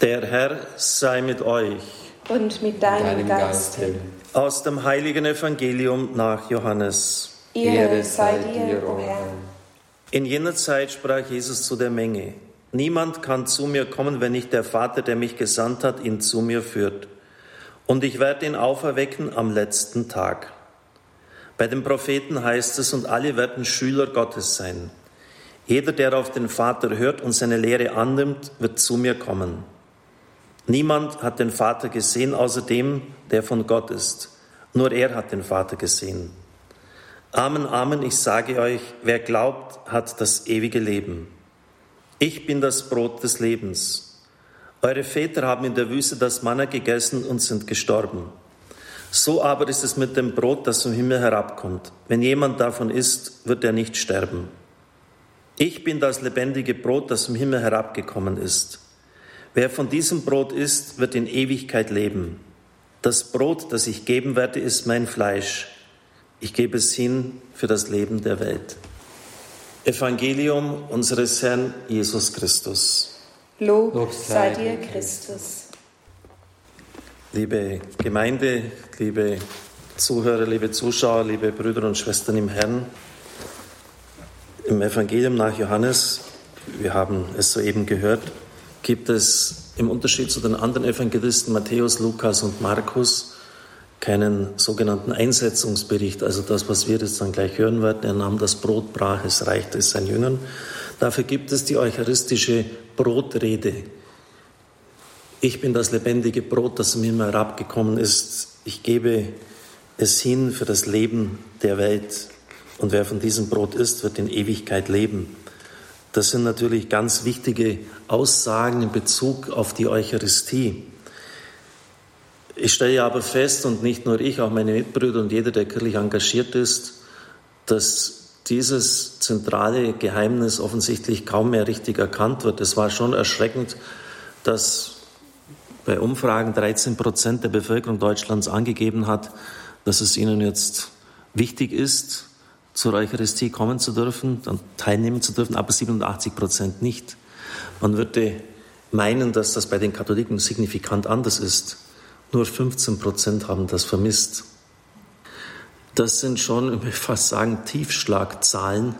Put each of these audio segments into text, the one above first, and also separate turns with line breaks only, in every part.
Der Herr sei mit euch.
Und mit deinem, Geiste.
Aus dem heiligen Evangelium nach Johannes.
Ehre sei dir, o Herr.
In jener Zeit sprach Jesus zu der Menge. Niemand kann zu mir kommen, wenn nicht der Vater, der mich gesandt hat, ihn zu mir führt. Und ich werde ihn auferwecken am letzten Tag. Bei den Propheten heißt es, und alle werden Schüler Gottes sein. Jeder, der auf den Vater hört und seine Lehre annimmt, wird zu mir kommen. Niemand hat den Vater gesehen, außer dem, der von Gott ist. Nur er hat den Vater gesehen. Amen, Amen, ich sage euch, wer glaubt, hat das ewige Leben. Ich bin das Brot des Lebens. Eure Väter haben in der Wüste das Manna gegessen und sind gestorben. So aber ist es mit dem Brot, das vom Himmel herabkommt. Wenn jemand davon isst, wird er nicht sterben. Ich bin das lebendige Brot, das vom Himmel herabgekommen ist. Wer von diesem Brot isst, wird in Ewigkeit leben. Das Brot, das ich geben werde, ist mein Fleisch. Ich gebe es hin für das Leben der Welt. Evangelium unseres Herrn Jesus Christus.
Lob, Lob sei dir, Christus.
Liebe Gemeinde, liebe Zuhörer, liebe Zuschauer, liebe Brüder und Schwestern im Herrn, im Evangelium nach Johannes, wir haben es soeben gehört, gibt es im Unterschied zu den anderen Evangelisten Matthäus, Lukas und Markus keinen sogenannten Einsetzungsbericht, also das, was wir jetzt dann gleich hören werden. Er nahm das Brot, brach es, reichte es seinen Jüngern. Dafür gibt es die eucharistische Brotrede. Ich bin das lebendige Brot, das mir Himmel herabgekommen ist. Ich gebe es hin für das Leben der Welt. Und wer von diesem Brot isst, wird in Ewigkeit leben. Das sind natürlich ganz wichtige Aussagen in Bezug auf die Eucharistie. Ich stelle aber fest, und nicht nur ich, auch meine Mitbrüder und jeder, der kirchlich engagiert ist, dass dieses zentrale Geheimnis offensichtlich kaum mehr richtig erkannt wird. Es war schon erschreckend, dass bei Umfragen 13 Prozent der Bevölkerung Deutschlands angegeben hat, dass es ihnen jetzt wichtig ist, zur Eucharistie kommen zu dürfen, dann teilnehmen zu dürfen, aber 87 Prozent nicht. Man würde meinen, dass das bei den Katholiken signifikant anders ist. Nur 15 Prozent haben das vermisst. Das sind schon, ich will fast sagen, Tiefschlagzahlen,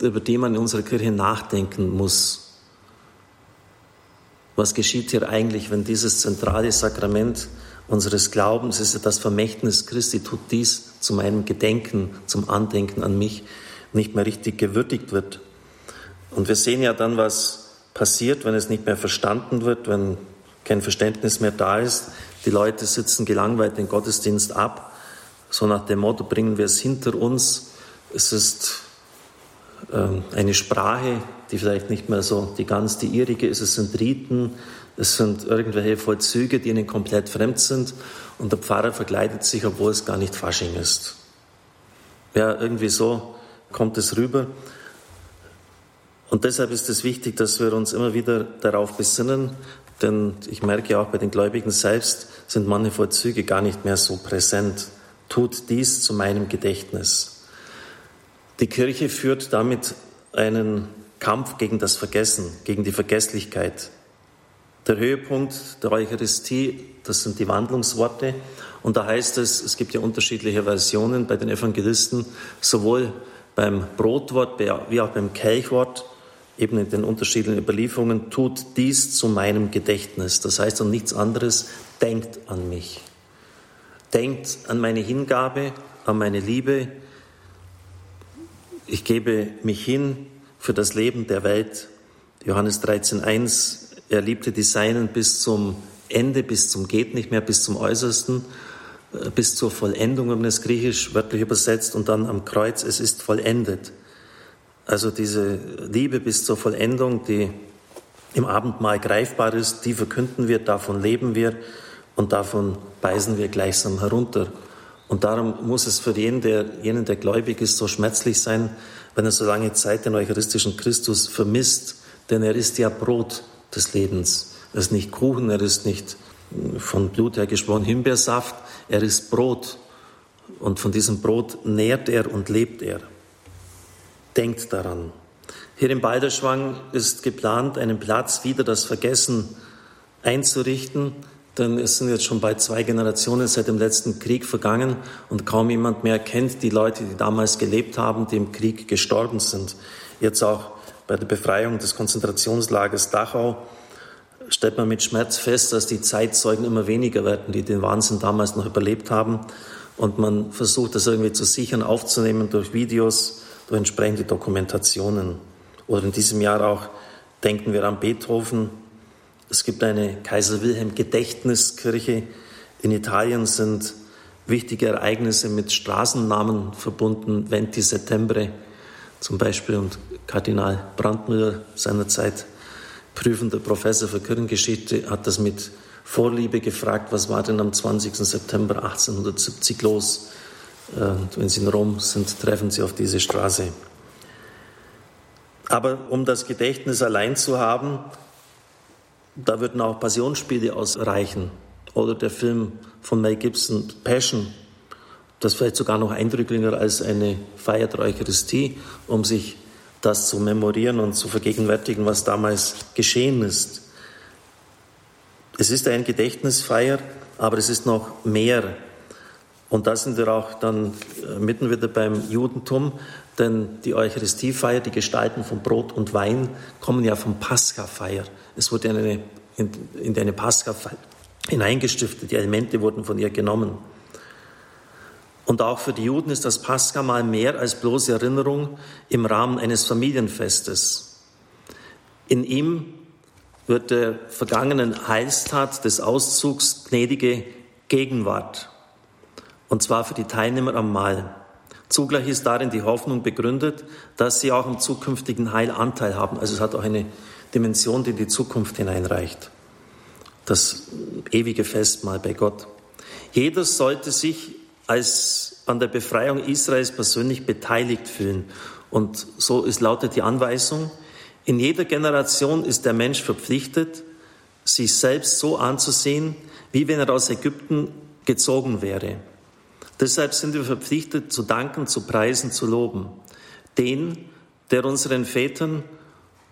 über die man in unserer Kirche nachdenken muss. Was geschieht hier eigentlich, wenn dieses zentrale Sakrament unseres Glaubens ist ja das Vermächtnis Christi, tut dies zu meinem Gedenken, zum Andenken an mich, nicht mehr richtig gewürdigt wird. Und wir sehen ja dann, was passiert, wenn es nicht mehr verstanden wird, wenn kein Verständnis mehr da ist. Die Leute sitzen gelangweilt den Gottesdienst ab, so nach dem Motto, bringen wir es hinter uns. Es ist ähm, eine Sprache, die vielleicht nicht mehr so die ganz die ihrige ist. Es sind Riten, es sind irgendwelche Vollzüge, die ihnen komplett fremd sind und der Pfarrer verkleidet sich, obwohl es gar nicht Fasching ist. Ja, irgendwie so kommt es rüber. Und deshalb ist es wichtig, dass wir uns immer wieder darauf besinnen, denn ich merke auch bei den Gläubigen selbst sind manche Vollzüge gar nicht mehr so präsent. Tut dies zu meinem Gedächtnis. Die Kirche führt damit einen Kampf gegen das Vergessen, gegen die Vergesslichkeit. Der Höhepunkt der Eucharistie, das sind die Wandlungsworte. Und da heißt es, es gibt ja unterschiedliche Versionen bei den Evangelisten, sowohl beim Brotwort wie auch beim Kelchwort, eben in den unterschiedlichen Überlieferungen, tut dies zu meinem Gedächtnis. Das heißt und nichts anderes, denkt an mich. Denkt an meine Hingabe, an meine Liebe. Ich gebe mich hin für das Leben der Welt. Johannes 13.1 er liebte die Seinen bis zum Ende, bis zum geht nicht mehr, bis zum Äußersten, äh, bis zur Vollendung, wenn man es griechisch wörtlich übersetzt, und dann am Kreuz, es ist vollendet. Also diese Liebe bis zur Vollendung, die im Abendmahl greifbar ist, die verkünden wir, davon leben wir und davon beißen wir gleichsam herunter. Und darum muss es für jeden, der, jenen, der gläubig ist, so schmerzlich sein, wenn er so lange Zeit den eucharistischen Christus vermisst, denn er ist ja Brot des Lebens. Er ist nicht Kuchen, er ist nicht von Blut her gesprochen Himbeersaft, er ist Brot. Und von diesem Brot nährt er und lebt er. Denkt daran. Hier im Balderschwang ist geplant, einen Platz wieder das Vergessen einzurichten, denn es sind jetzt schon bald zwei Generationen seit dem letzten Krieg vergangen und kaum jemand mehr kennt die Leute, die damals gelebt haben, die im Krieg gestorben sind. Jetzt auch bei der Befreiung des Konzentrationslagers Dachau stellt man mit Schmerz fest, dass die Zeitzeugen immer weniger werden, die den Wahnsinn damals noch überlebt haben. Und man versucht das irgendwie zu sichern, aufzunehmen durch Videos, durch entsprechende Dokumentationen. Oder in diesem Jahr auch denken wir an Beethoven. Es gibt eine Kaiser Wilhelm Gedächtniskirche. In Italien sind wichtige Ereignisse mit Straßennamen verbunden. Venti Settembre zum Beispiel und Kardinal Brandmüller seinerzeit prüfender Professor für Kirchengeschichte hat das mit Vorliebe gefragt, was war denn am 20. September 1870 los? Und wenn Sie in Rom sind, treffen Sie auf diese Straße. Aber um das Gedächtnis allein zu haben, da würden auch Passionsspiele ausreichen. Oder der Film von Mel Gibson, Passion, das vielleicht sogar noch eindrücklicher als eine Feier der Eucharistie, um sich das zu memorieren und zu vergegenwärtigen, was damals geschehen ist. Es ist ein Gedächtnisfeier, aber es ist noch mehr. Und da sind wir auch dann äh, mitten wieder beim Judentum, denn die Eucharistiefeier, die Gestalten von Brot und Wein, kommen ja vom Paschafeier. Es wurde in eine, in, in eine Paschafeier hineingestiftet, die Elemente wurden von ihr genommen. Und auch für die Juden ist das Pascha mal mehr als bloße Erinnerung im Rahmen eines Familienfestes. In ihm wird der vergangenen Heilstat des Auszugs gnädige Gegenwart. Und zwar für die Teilnehmer am Mahl. Zugleich ist darin die Hoffnung begründet, dass sie auch im zukünftigen Heil Anteil haben. Also es hat auch eine Dimension, die in die Zukunft hineinreicht. Das ewige Festmahl bei Gott. Jeder sollte sich als an der Befreiung Israels persönlich beteiligt fühlen. Und so ist lautet die Anweisung, in jeder Generation ist der Mensch verpflichtet, sich selbst so anzusehen, wie wenn er aus Ägypten gezogen wäre. Deshalb sind wir verpflichtet, zu danken, zu preisen, zu loben. Den, der unseren Vätern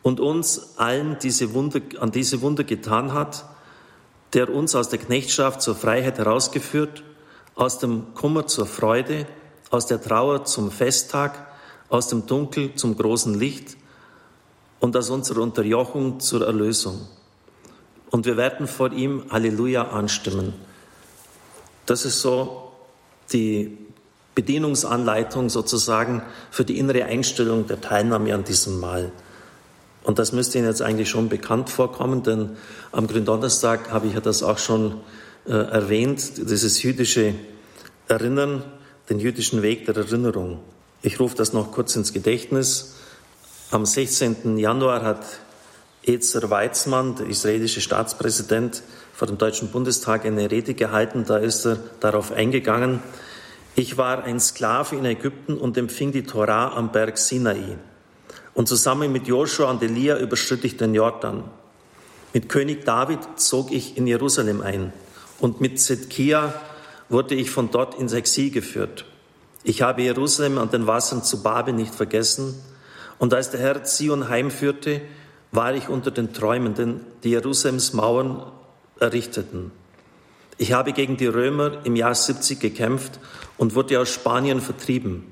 und uns allen diese Wunder, an diese Wunder getan hat, der uns aus der Knechtschaft zur Freiheit herausgeführt aus dem Kummer zur Freude, aus der Trauer zum Festtag, aus dem Dunkel zum großen Licht und aus unserer Unterjochung zur Erlösung. Und wir werden vor ihm Halleluja anstimmen. Das ist so die Bedienungsanleitung sozusagen für die innere Einstellung der Teilnahme an diesem Mahl. Und das müsste Ihnen jetzt eigentlich schon bekannt vorkommen, denn am Gründonnerstag habe ich ja das auch schon äh, erwähnt, dieses jüdische Erinnern, den jüdischen Weg der Erinnerung. Ich rufe das noch kurz ins Gedächtnis. Am 16. Januar hat Ezer Weizmann, der israelische Staatspräsident, vor dem Deutschen Bundestag eine Rede gehalten. Da ist er darauf eingegangen. Ich war ein Sklave in Ägypten und empfing die Torah am Berg Sinai. Und zusammen mit Joshua und Elia überschritt ich den Jordan. Mit König David zog ich in Jerusalem ein und mit Zedkia wurde ich von dort ins Exil geführt. Ich habe Jerusalem an den Wassern zu Babel nicht vergessen. Und als der Herr Zion heimführte, war ich unter den Träumenden, die Jerusalems Mauern errichteten. Ich habe gegen die Römer im Jahr 70 gekämpft und wurde aus Spanien vertrieben.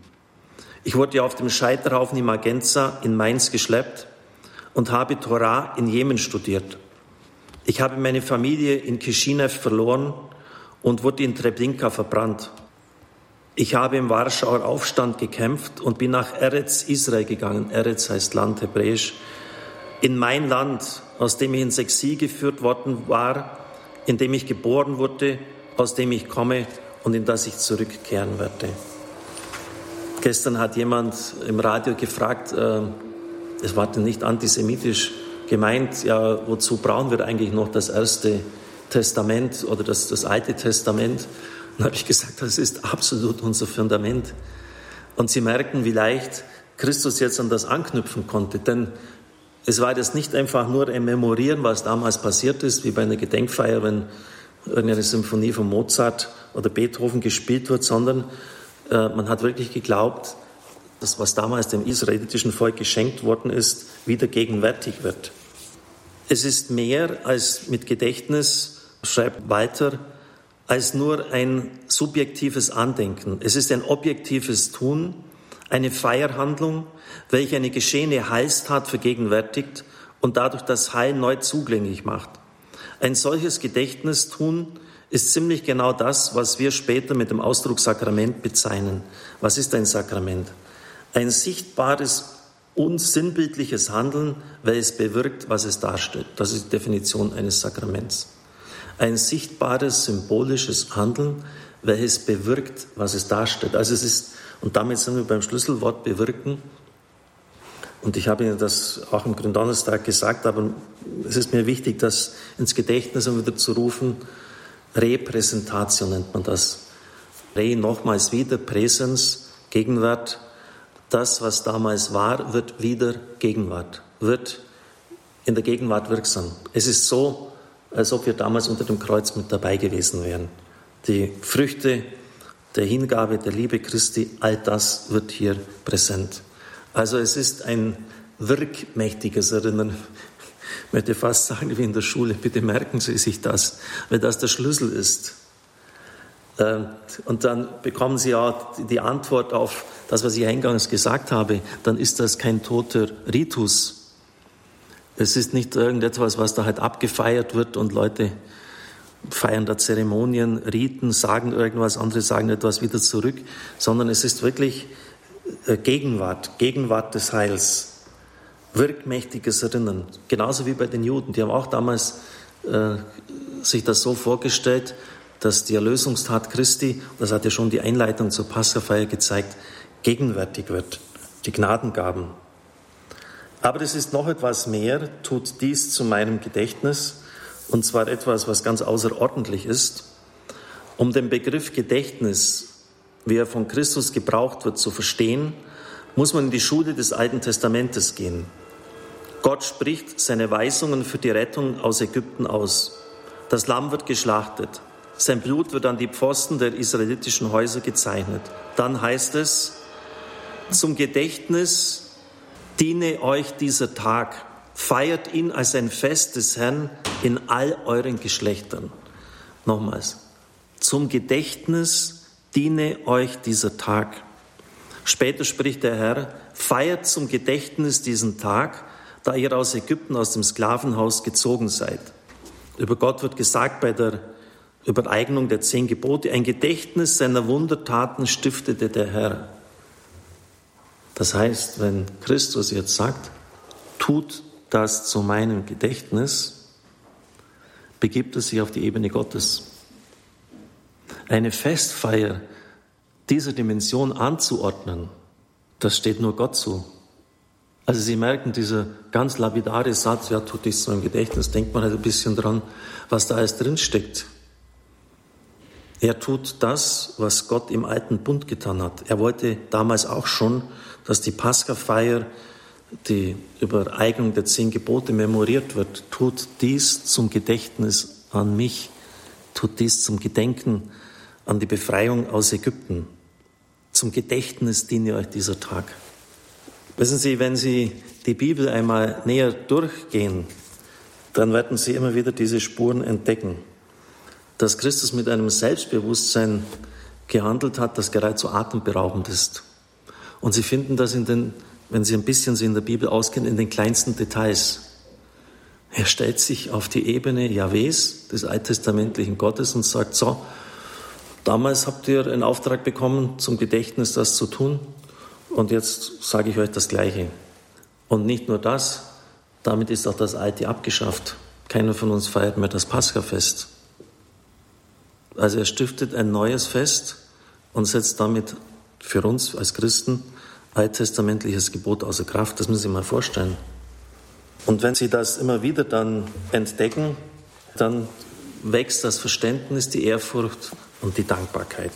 Ich wurde auf dem Scheiterhaufen in Magenza in Mainz geschleppt und habe Torah in Jemen studiert. Ich habe meine Familie in Kishinev verloren und wurde in Treblinka verbrannt. Ich habe im Warschauer Aufstand gekämpft und bin nach Eretz Israel gegangen. Eretz heißt Land hebräisch. In mein Land, aus dem ich ins Exil geführt worden war, in dem ich geboren wurde, aus dem ich komme und in das ich zurückkehren werde. Gestern hat jemand im Radio gefragt, äh, es war denn nicht antisemitisch, gemeint, ja, wozu brauchen wir eigentlich noch das erste Testament oder das, das Alte Testament? Dann habe ich gesagt, das ist absolut unser Fundament. Und Sie merken, wie leicht Christus jetzt an das anknüpfen konnte, denn es war das nicht einfach nur ein Memorieren, was damals passiert ist, wie bei einer Gedenkfeier, wenn irgendeine Symphonie von Mozart oder Beethoven gespielt wird, sondern äh, man hat wirklich geglaubt, dass was damals dem israelitischen Volk geschenkt worden ist, wieder gegenwärtig wird. Es ist mehr als mit Gedächtnis, schreibt Walter, als nur ein subjektives Andenken. Es ist ein objektives Tun, eine Feierhandlung, welche eine geschehene Heilstat vergegenwärtigt und dadurch das Heil neu zugänglich macht. Ein solches Gedächtnistun ist ziemlich genau das, was wir später mit dem Ausdruck Sakrament bezeichnen. Was ist ein Sakrament? Ein sichtbares, unsinnbildliches Handeln, welches bewirkt, was es darstellt. Das ist die Definition eines Sakraments. Ein sichtbares, symbolisches Handeln, welches bewirkt, was es darstellt. Also es ist, und damit sind wir beim Schlüsselwort bewirken, und ich habe Ihnen das auch am Gründonnerstag gesagt, aber es ist mir wichtig, das ins Gedächtnis wieder zu rufen. Repräsentation nennt man das. Re nochmals wieder, Präsens, Gegenwart. Das, was damals war, wird wieder Gegenwart, wird in der Gegenwart wirksam. Es ist so, als ob wir damals unter dem Kreuz mit dabei gewesen wären. Die Früchte der Hingabe, der Liebe Christi, all das wird hier präsent. Also es ist ein wirkmächtiges Erinnern. Ich möchte fast sagen, wie in der Schule, bitte merken Sie sich das, weil das der Schlüssel ist. Ähm, und dann bekommen Sie ja die Antwort auf das, was ich eingangs gesagt habe, dann ist das kein toter Ritus. Es ist nicht irgendetwas, was da halt abgefeiert wird und Leute feiern da Zeremonien, Riten, sagen irgendwas, andere sagen etwas wieder zurück, sondern es ist wirklich äh, Gegenwart, Gegenwart des Heils, wirkmächtiges Erinnern. Genauso wie bei den Juden. Die haben auch damals äh, sich das so vorgestellt, dass die Erlösungstat Christi, das hat ja schon die Einleitung zur Passafeier gezeigt, gegenwärtig wird. Die Gnadengaben. Aber es ist noch etwas mehr, tut dies zu meinem Gedächtnis, und zwar etwas, was ganz außerordentlich ist. Um den Begriff Gedächtnis wie er von Christus gebraucht wird, zu verstehen, muss man in die Schule des Alten Testamentes gehen. Gott spricht seine Weisungen für die Rettung aus Ägypten aus. Das Lamm wird geschlachtet. Sein Blut wird an die Pfosten der israelitischen Häuser gezeichnet. Dann heißt es, zum Gedächtnis diene euch dieser Tag. Feiert ihn als ein Fest des Herrn in all euren Geschlechtern. Nochmals, zum Gedächtnis diene euch dieser Tag. Später spricht der Herr, feiert zum Gedächtnis diesen Tag, da ihr aus Ägypten, aus dem Sklavenhaus gezogen seid. Über Gott wird gesagt bei der Übereignung der zehn Gebote, ein Gedächtnis seiner Wundertaten stiftete der Herr. Das heißt, wenn Christus jetzt sagt, tut das zu meinem Gedächtnis, begibt er sich auf die Ebene Gottes eine Festfeier dieser Dimension anzuordnen, das steht nur Gott zu. Also Sie merken, dieser ganz lapidare Satz, ja, tut dies so im Gedächtnis, denkt man halt ein bisschen dran, was da alles drinsteckt. Er tut das, was Gott im alten Bund getan hat. Er wollte damals auch schon, dass die Paschafeier, die Übereignung der zehn Gebote memoriert wird. Tut dies zum Gedächtnis an mich. Tut dies zum Gedenken an die Befreiung aus Ägypten. Zum Gedächtnis diene euch dieser Tag. Wissen Sie, wenn Sie die Bibel einmal näher durchgehen, dann werden Sie immer wieder diese Spuren entdecken, dass Christus mit einem Selbstbewusstsein gehandelt hat, das geradezu atemberaubend ist. Und Sie finden das in den, wenn Sie ein bisschen Sie in der Bibel auskennen, in den kleinsten Details. Er stellt sich auf die Ebene Jahwes, des alttestamentlichen Gottes, und sagt, so, Damals habt ihr einen Auftrag bekommen, zum Gedächtnis das zu tun. Und jetzt sage ich euch das Gleiche. Und nicht nur das, damit ist auch das Alte abgeschafft. Keiner von uns feiert mehr das Paschafest. Also er stiftet ein neues Fest und setzt damit für uns als Christen alttestamentliches Gebot außer Kraft. Das müssen Sie mal vorstellen. Und wenn Sie das immer wieder dann entdecken, dann wächst das Verständnis, die Ehrfurcht und die Dankbarkeit.